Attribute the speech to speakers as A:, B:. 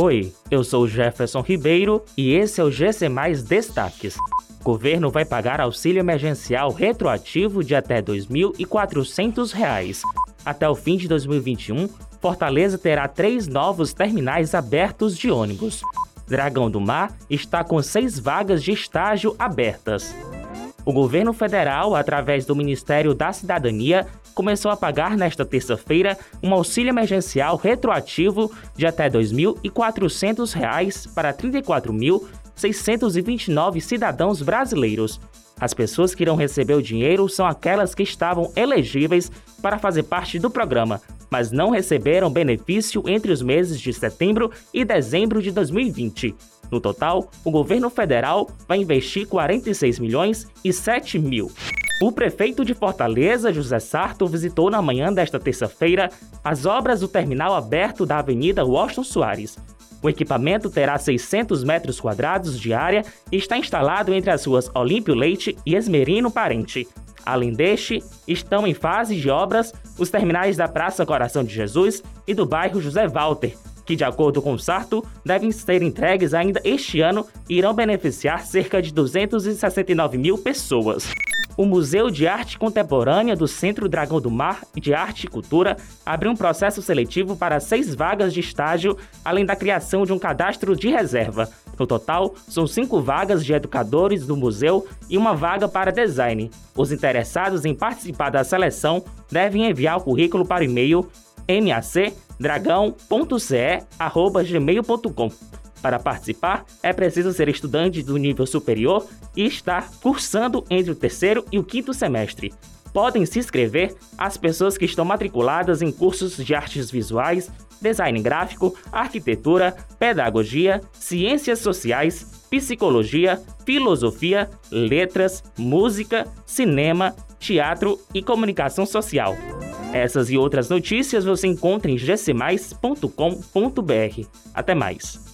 A: Oi, eu sou Jefferson Ribeiro e esse é o GC Mais Destaques. O governo vai pagar auxílio emergencial retroativo de até R$ 2.400. Até o fim de 2021, Fortaleza terá três novos terminais abertos de ônibus. Dragão do Mar está com seis vagas de estágio abertas. O governo federal, através do Ministério da Cidadania, começou a pagar nesta terça-feira um auxílio emergencial retroativo de até R$ 2.400 para 34.629 cidadãos brasileiros. As pessoas que irão receber o dinheiro são aquelas que estavam elegíveis para fazer parte do programa, mas não receberam benefício entre os meses de setembro e dezembro de 2020. No total, o governo federal vai investir 46 milhões e 7 mil. O prefeito de Fortaleza, José Sarto, visitou na manhã desta terça-feira as obras do terminal aberto da Avenida Washington Soares. O equipamento terá 600 metros quadrados de área e está instalado entre as ruas Olímpio Leite e Esmerino Parente. Além deste, estão em fase de obras os terminais da Praça Coração de Jesus e do bairro José Walter, que, de acordo com o Sarto, devem ser entregues ainda este ano e irão beneficiar cerca de 269 mil pessoas o Museu de Arte Contemporânea do Centro Dragão do Mar de Arte e Cultura abriu um processo seletivo para seis vagas de estágio, além da criação de um cadastro de reserva. No total, são cinco vagas de educadores do museu e uma vaga para design. Os interessados em participar da seleção devem enviar o currículo para o e-mail macdragão.ce.gmail.com. Para participar, é preciso ser estudante do nível superior e estar cursando entre o terceiro e o quinto semestre. Podem se inscrever as pessoas que estão matriculadas em cursos de artes visuais, design gráfico, arquitetura, pedagogia, ciências sociais, psicologia, filosofia, letras, música, cinema, teatro e comunicação social. Essas e outras notícias você encontra em gcmais.com.br. Até mais!